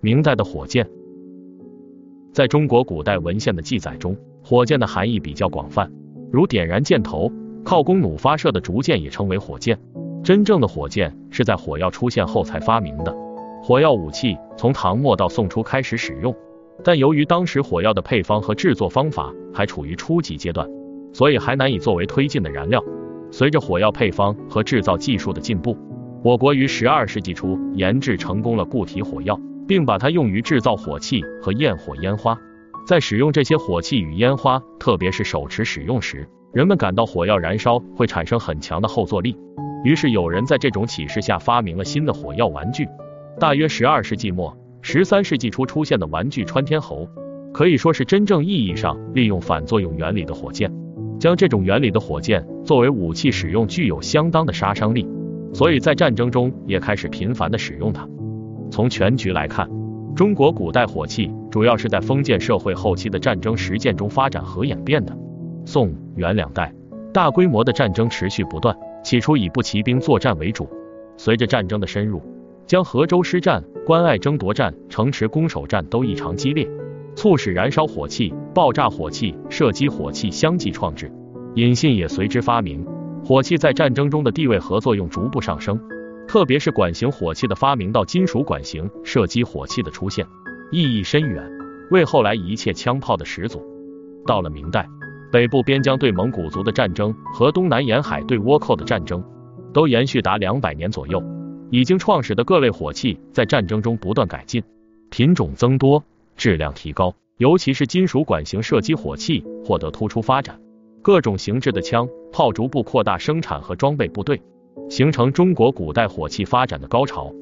明代的火箭，在中国古代文献的记载中，火箭的含义比较广泛，如点燃箭头、靠弓弩发射的竹箭也称为火箭。真正的火箭是在火药出现后才发明的。火药武器从唐末到宋初开始使用，但由于当时火药的配方和制作方法还处于初级阶段，所以还难以作为推进的燃料。随着火药配方和制造技术的进步，我国于十二世纪初研制成功了固体火药。并把它用于制造火器和焰火烟花。在使用这些火器与烟花，特别是手持使用时，人们感到火药燃烧会产生很强的后坐力。于是有人在这种启示下发明了新的火药玩具。大约十二世纪末、十三世纪初出现的玩具穿天猴，可以说是真正意义上利用反作用原理的火箭。将这种原理的火箭作为武器使用，具有相当的杀伤力，所以在战争中也开始频繁的使用它。从全局来看，中国古代火器主要是在封建社会后期的战争实践中发展和演变的。宋元两代，大规模的战争持续不断，起初以步骑兵作战为主，随着战争的深入，将河州师战、关隘争夺战、城池攻守战都异常激烈，促使燃烧火器、爆炸火器、射击火器相继创制，引信也随之发明，火器在战争中的地位和作用逐步上升。特别是管型火器的发明到金属管型射击火器的出现，意义深远，为后来一切枪炮的始祖。到了明代，北部边疆对蒙古族的战争和东南沿海对倭寇的战争，都延续达两百年左右。已经创始的各类火器在战争中不断改进，品种增多，质量提高，尤其是金属管型射击火器获得突出发展，各种形制的枪炮逐步扩大生产和装备部队。形成中国古代火器发展的高潮。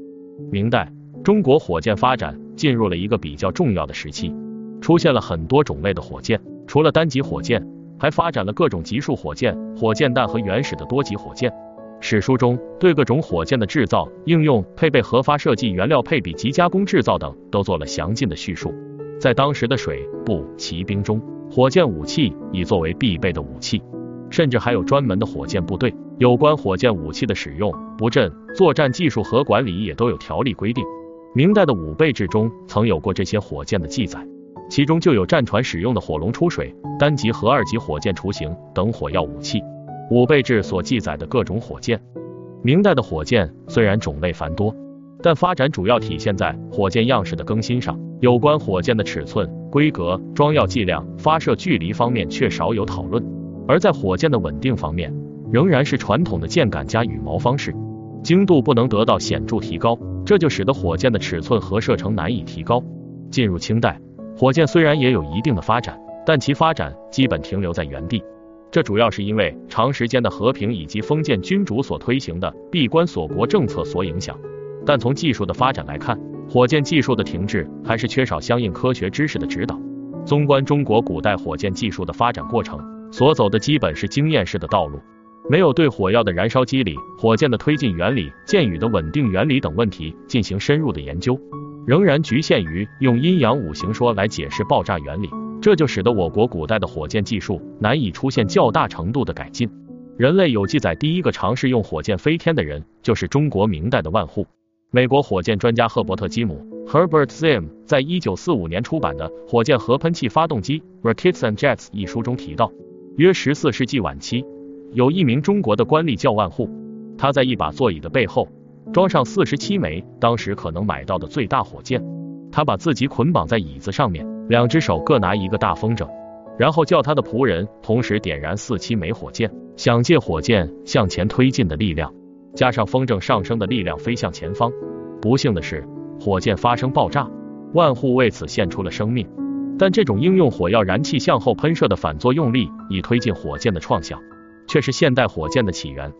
明代，中国火箭发展进入了一个比较重要的时期，出现了很多种类的火箭，除了单级火箭，还发展了各种级数火箭、火箭弹和原始的多级火箭。史书中对各种火箭的制造、应用、配备、核发射剂、原料配比及加工制造等都做了详尽的叙述。在当时的水步骑兵中，火箭武器已作为必备的武器，甚至还有专门的火箭部队。有关火箭武器的使用、不振、作战技术和管理也都有条例规定。明代的武备志中曾有过这些火箭的记载，其中就有战船使用的火龙出水、单级和二级火箭雏形等火药武器。武备志所记载的各种火箭，明代的火箭虽然种类繁多，但发展主要体现在火箭样式的更新上。有关火箭的尺寸、规格、装药剂量、发射距离方面却少有讨论。而在火箭的稳定方面，仍然是传统的箭杆加羽毛方式，精度不能得到显著提高，这就使得火箭的尺寸和射程难以提高。进入清代，火箭虽然也有一定的发展，但其发展基本停留在原地。这主要是因为长时间的和平以及封建君主所推行的闭关锁国政策所影响。但从技术的发展来看，火箭技术的停滞还是缺少相应科学知识的指导。纵观中国古代火箭技术的发展过程，所走的基本是经验式的道路。没有对火药的燃烧机理、火箭的推进原理、箭雨的稳定原理等问题进行深入的研究，仍然局限于用阴阳五行说来解释爆炸原理，这就使得我国古代的火箭技术难以出现较大程度的改进。人类有记载，第一个尝试用火箭飞天的人就是中国明代的万户。美国火箭专家赫伯特基姆 （Herbert Zim） 在一九四五年出版的《火箭核喷气发动机》（Rockets and Jets） 一书中提到，约十四世纪晚期。有一名中国的官吏叫万户，他在一把座椅的背后装上四十七枚当时可能买到的最大火箭，他把自己捆绑在椅子上面，两只手各拿一个大风筝，然后叫他的仆人同时点燃四七枚火箭，想借火箭向前推进的力量，加上风筝上升的力量飞向前方。不幸的是，火箭发生爆炸，万户为此献出了生命。但这种应用火药燃气向后喷射的反作用力以推进火箭的创想。却是现代火箭的起源。